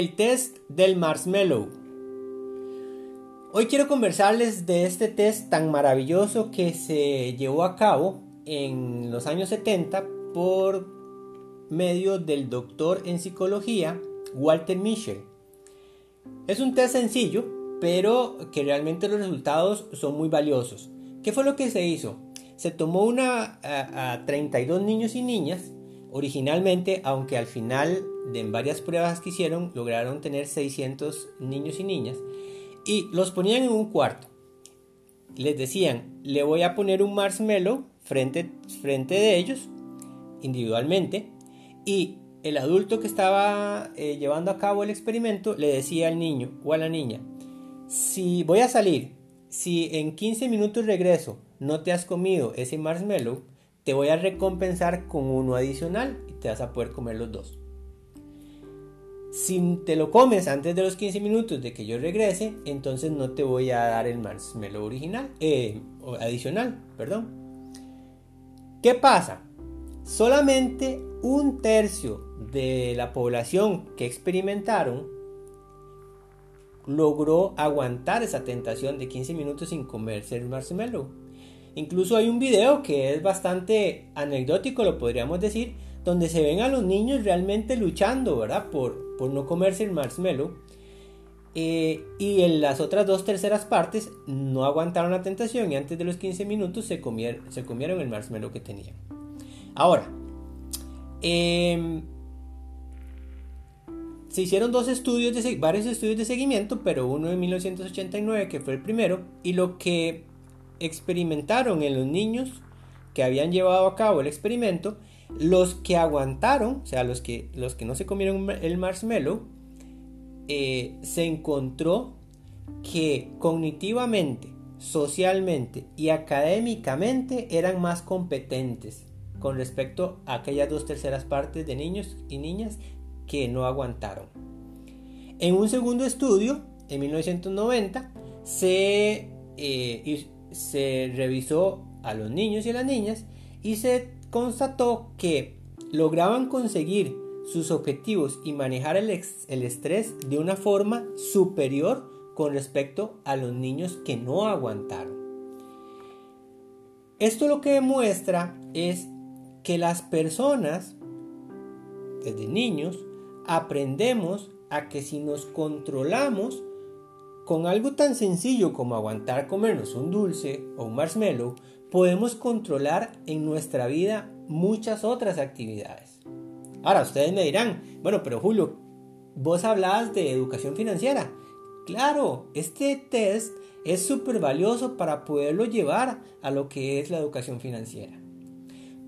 El test del marshmallow. Hoy quiero conversarles de este test tan maravilloso que se llevó a cabo en los años 70 por medio del doctor en psicología Walter Mischel. Es un test sencillo, pero que realmente los resultados son muy valiosos. ¿Qué fue lo que se hizo? Se tomó una a, 32 niños y niñas originalmente, aunque al final de varias pruebas que hicieron lograron tener 600 niños y niñas y los ponían en un cuarto. Les decían, le voy a poner un marshmallow frente, frente de ellos individualmente y el adulto que estaba eh, llevando a cabo el experimento le decía al niño o a la niña, si voy a salir, si en 15 minutos regreso, no te has comido ese marshmallow, te voy a recompensar con uno adicional y te vas a poder comer los dos. Si te lo comes antes de los 15 minutos de que yo regrese, entonces no te voy a dar el marshmallow original, eh, adicional, perdón. ¿Qué pasa? Solamente un tercio de la población que experimentaron logró aguantar esa tentación de 15 minutos sin comerse el marshmallow. Incluso hay un video que es bastante anecdótico, lo podríamos decir, donde se ven a los niños realmente luchando, ¿verdad? Por, por no comerse el marshmallow. Eh, y en las otras dos terceras partes no aguantaron la tentación y antes de los 15 minutos se, se comieron el marshmallow que tenían. Ahora, em, se hicieron dos estudios, de, varios estudios de seguimiento, pero uno en 1989 que fue el primero, y lo que experimentaron en los niños que habían llevado a cabo el experimento los que aguantaron, o sea, los que, los que no se comieron el marshmallow, eh, se encontró que cognitivamente, socialmente y académicamente eran más competentes con respecto a aquellas dos terceras partes de niños y niñas que no aguantaron. En un segundo estudio, en 1990, se, eh, se revisó a los niños y a las niñas y se constató que lograban conseguir sus objetivos y manejar el, estrés de una forma superior con respecto a los niños que no aguantaron. Esto lo que demuestra es que las personas, desde niños, aprendemos a que si nos controlamos con algo tan sencillo como aguantar comernos un dulce o un marshmallow, podemos controlar en nuestra vida muchas otras actividades. Ahora, ustedes me dirán, bueno, pero Julio, vos hablabas de educación financiera. Claro, este test es súper valioso para poderlo llevar a lo que es la educación financiera.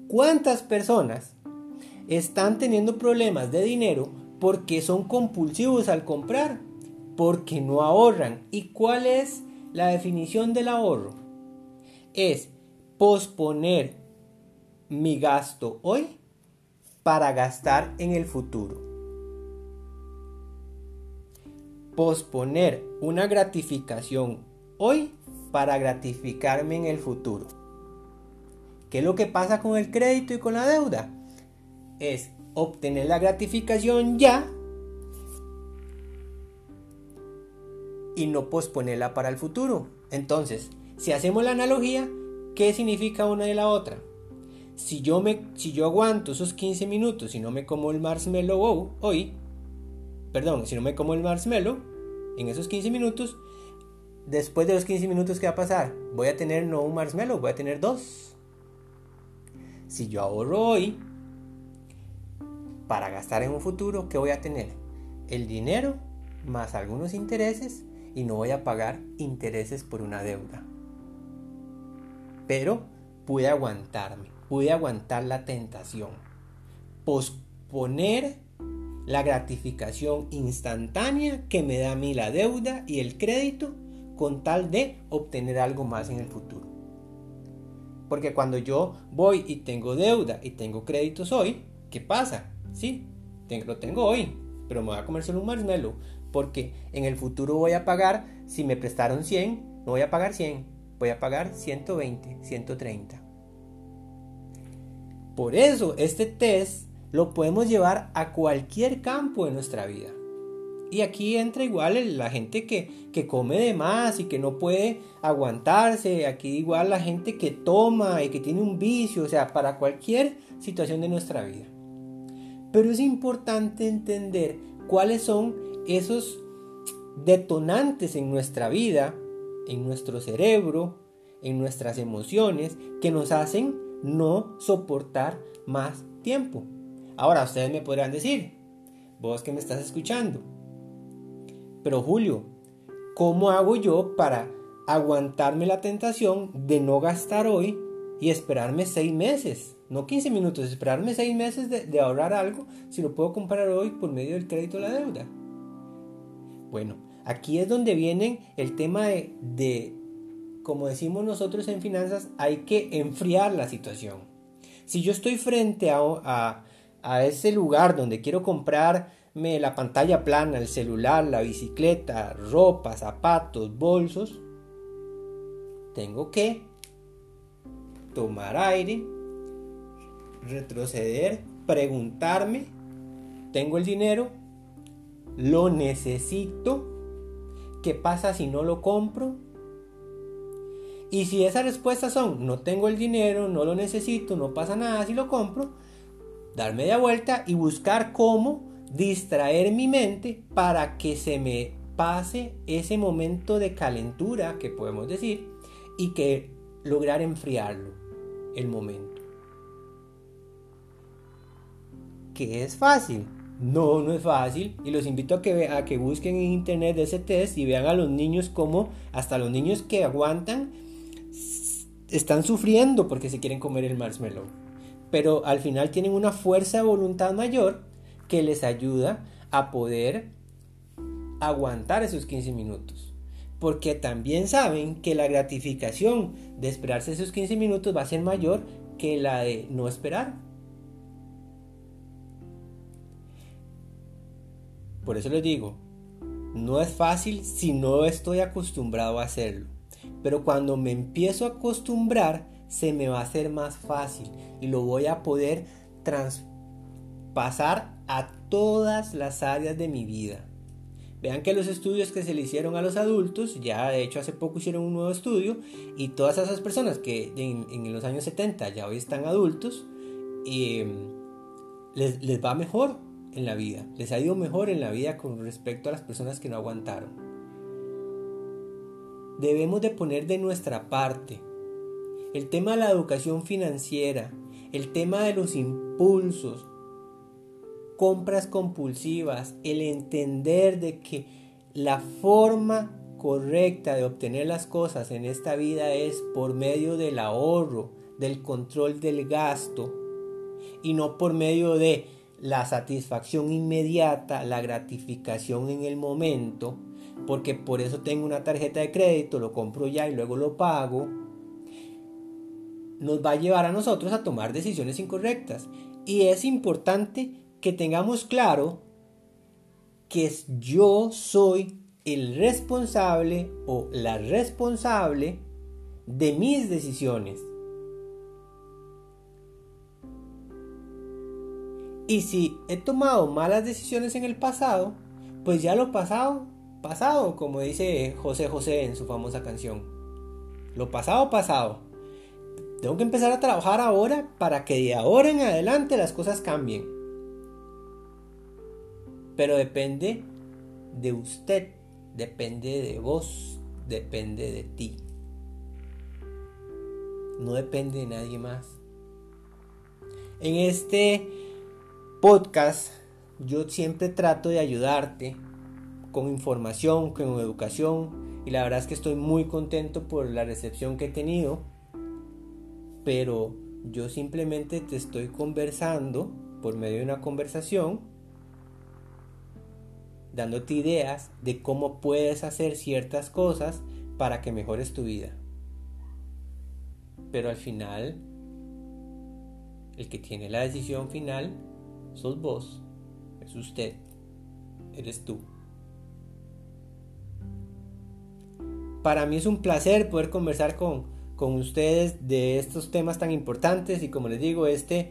¿Cuántas personas están teniendo problemas de dinero porque son compulsivos al comprar? Porque no ahorran. ¿Y cuál es la definición del ahorro? Es posponer mi gasto hoy para gastar en el futuro. Posponer una gratificación hoy para gratificarme en el futuro. ¿Qué es lo que pasa con el crédito y con la deuda? Es obtener la gratificación ya y no posponerla para el futuro. Entonces, si hacemos la analogía, ¿Qué significa una de la otra? Si yo, me, si yo aguanto esos 15 minutos y no me como el marshmallow hoy, perdón, si no me como el marshmallow en esos 15 minutos, después de los 15 minutos, ¿qué va a pasar? Voy a tener no un marshmallow, voy a tener dos. Si yo ahorro hoy para gastar en un futuro, ¿qué voy a tener? El dinero más algunos intereses y no voy a pagar intereses por una deuda pero pude aguantarme, pude aguantar la tentación, posponer la gratificación instantánea que me da a mí la deuda y el crédito con tal de obtener algo más en el futuro. Porque cuando yo voy y tengo deuda y tengo créditos hoy, ¿qué pasa? Sí, lo tengo hoy, pero me voy a comer solo un marshmallow. Porque en el futuro voy a pagar, si me prestaron 100, no voy a pagar 100, voy a pagar 120, 130. Por eso este test lo podemos llevar a cualquier campo de nuestra vida. Y aquí entra igual la gente que, que, come de más y que no puede aguantarse. Aquí igual la gente que toma y que tiene un vicio. O sea, para cualquier situación de nuestra vida. Pero es importante entender cuáles son esos detonantes en nuestra vida, en nuestro cerebro, en nuestras emociones, que nos hacen no soportar más tiempo. Ahora ustedes me podrán decir, vos que me estás escuchando, pero Julio, ¿cómo hago yo para aguantarme la tentación de no gastar hoy y esperarme seis meses? No 15 minutos, esperarme seis meses de, ahorrar algo si lo puedo comprar hoy por medio del crédito o la deuda. Bueno, aquí es donde viene el tema de, de como decimos nosotros en finanzas, hay que enfriar la situación. Si yo estoy frente a, a, ese lugar donde quiero comprarme la pantalla plana, el celular, la bicicleta, ropa, zapatos, bolsos, tengo que tomar aire, retroceder, preguntarme, ¿tengo el dinero? ¿Lo necesito? ¿Qué pasa si no lo compro? Y si esas respuestas son, no tengo el dinero, no lo necesito, no pasa nada si lo compro, dar media vuelta y buscar cómo distraer mi mente para que se me pase ese momento de calentura que podemos decir y que lograr enfriarlo el momento. Que es fácil. No, no es fácil. Y los invito a que, a que busquen en internet ese test y vean a los niños como hasta los niños que aguantan están sufriendo porque se quieren comer el marshmallow. Pero al final tienen una fuerza de voluntad mayor que les ayuda a poder aguantar esos 15 minutos. Porque también saben que la gratificación de esperarse esos 15 minutos va a ser mayor que la de no esperar. Por eso les digo, no es fácil si no estoy acostumbrado a hacerlo. Pero cuando me empiezo a acostumbrar, se me va a hacer más fácil y lo voy a poder traspasar a todas las áreas de mi vida. Vean que los estudios que se le hicieron a los adultos, ya de hecho hace poco hicieron un nuevo estudio y todas esas personas que en, los años 70 ya hoy están adultos, eh, les, les va mejor en la vida, les ha ido mejor en la vida con respecto a las personas que no aguantaron debemos de poner de nuestra parte. El tema de la educación financiera, el tema de los impulsos, compras compulsivas, el entender de que la forma correcta de obtener las cosas en esta vida es por medio del ahorro, del control del gasto y no por medio de la satisfacción inmediata, la gratificación en el momento, porque por eso tengo una tarjeta de crédito, lo compro ya y luego lo pago, nos va a llevar a nosotros a tomar decisiones incorrectas. Y es importante que tengamos claro que yo soy el responsable o la responsable de mis decisiones. Y si he tomado malas decisiones en el pasado, pues ya lo pasado pasado, como dice José José en su famosa canción. Lo pasado, pasado. Tengo que empezar a trabajar ahora para que de ahora en adelante las cosas cambien. Pero depende de usted, depende de vos, depende de ti. No depende de nadie más. En este podcast yo siempre trato de ayudarte con información, con educación y la verdad es que estoy muy contento por la recepción que he tenido, pero yo simplemente te estoy conversando por medio de una conversación, dándote ideas de cómo puedes hacer ciertas cosas para que mejores tu vida. Pero al final, el que tiene la decisión final sos vos, es usted, eres tú. Para mí es un placer poder conversar con, ustedes de estos temas tan importantes y como les digo, este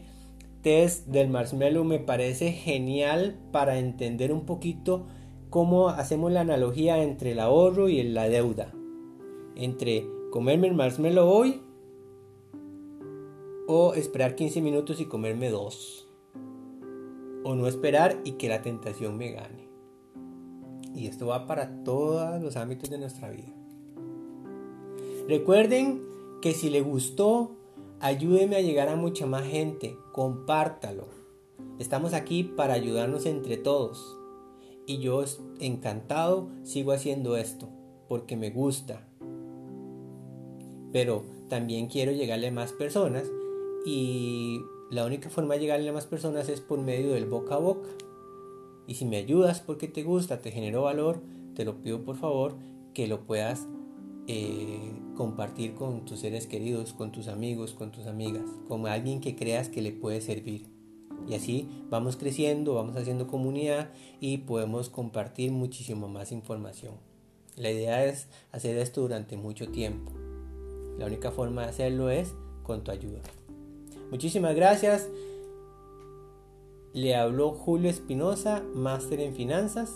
test del marshmallow me parece genial para entender un poquito cómo hacemos la analogía entre el ahorro y la deuda. Entre comerme el marshmallow hoy o esperar 15 minutos y comerme dos. O no esperar y que la tentación me gane. Y esto va para todos los ámbitos de nuestra vida. Recuerden que si le gustó, ayúdeme a llegar a mucha más gente. Compártalo. Estamos aquí para ayudarnos entre todos. Y yo encantado sigo haciendo esto porque me gusta. Pero también quiero llegarle a más personas y la única forma de llegarle a más personas es por medio del boca a boca. Y si me ayudas porque te gusta, te generó valor, te lo pido por favor que lo puedas eh, compartir con tus seres queridos, con tus amigos, con tus amigas, con alguien que creas que le puede servir. Y así vamos creciendo, vamos haciendo comunidad y podemos compartir muchísimo más información. La idea es hacer esto durante mucho tiempo. La única forma de hacerlo es con tu ayuda. Muchísimas gracias. Le habló Julio Espinosa, máster en finanzas,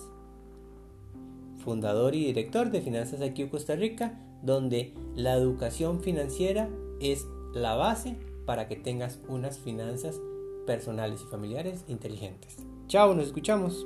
fundador y director de Finanzas aquí en Costa Rica, donde la educación financiera es la base para que tengas unas finanzas personales y familiares inteligentes. Chao, nos escuchamos.